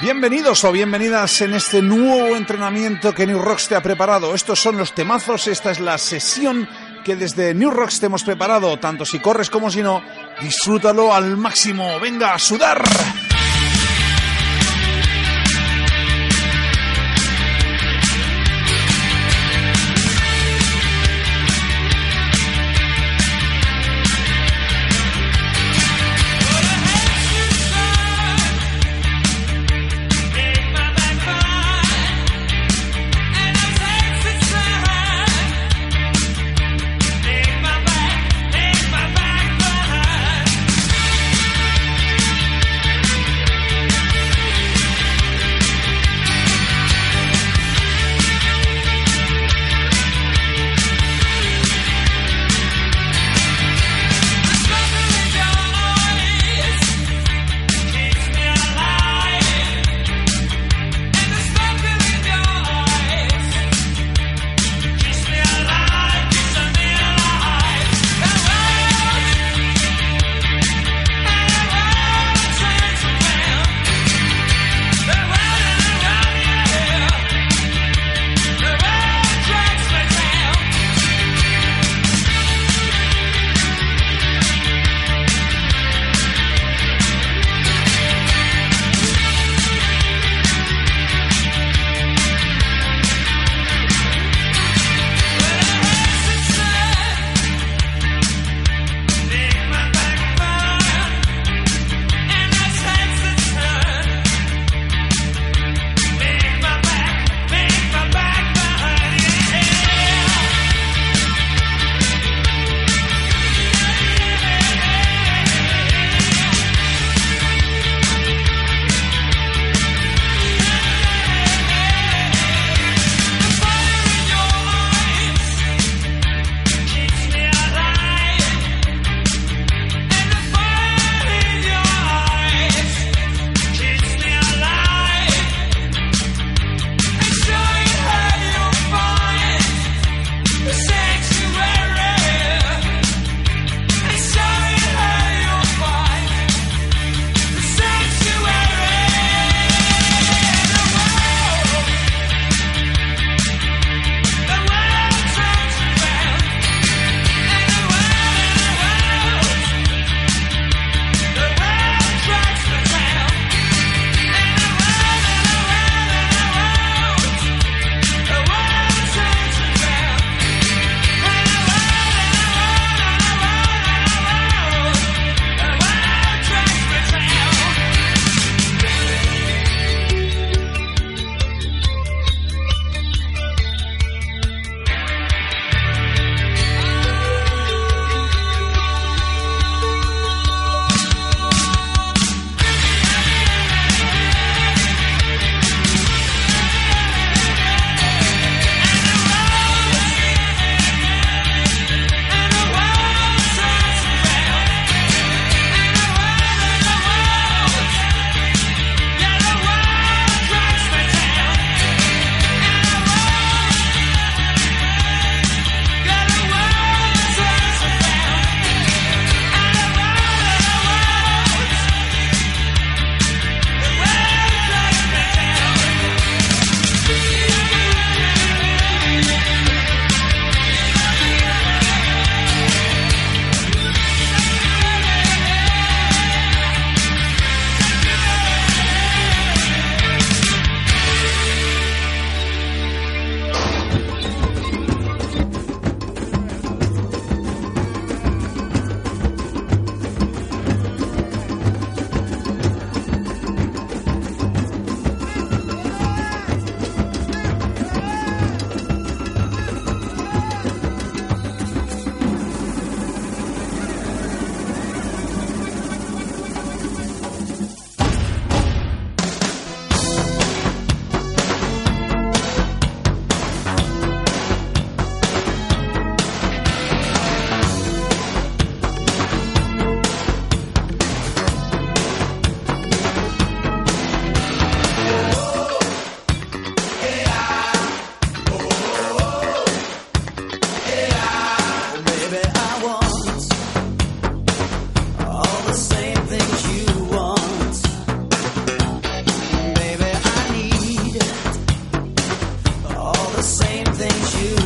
Bienvenidos o bienvenidas en este nuevo entrenamiento que New Rocks te ha preparado. Estos son los temazos, esta es la sesión que desde New Rocks te hemos preparado, tanto si corres como si no. Disfrútalo al máximo. Venga, a sudar. the same things you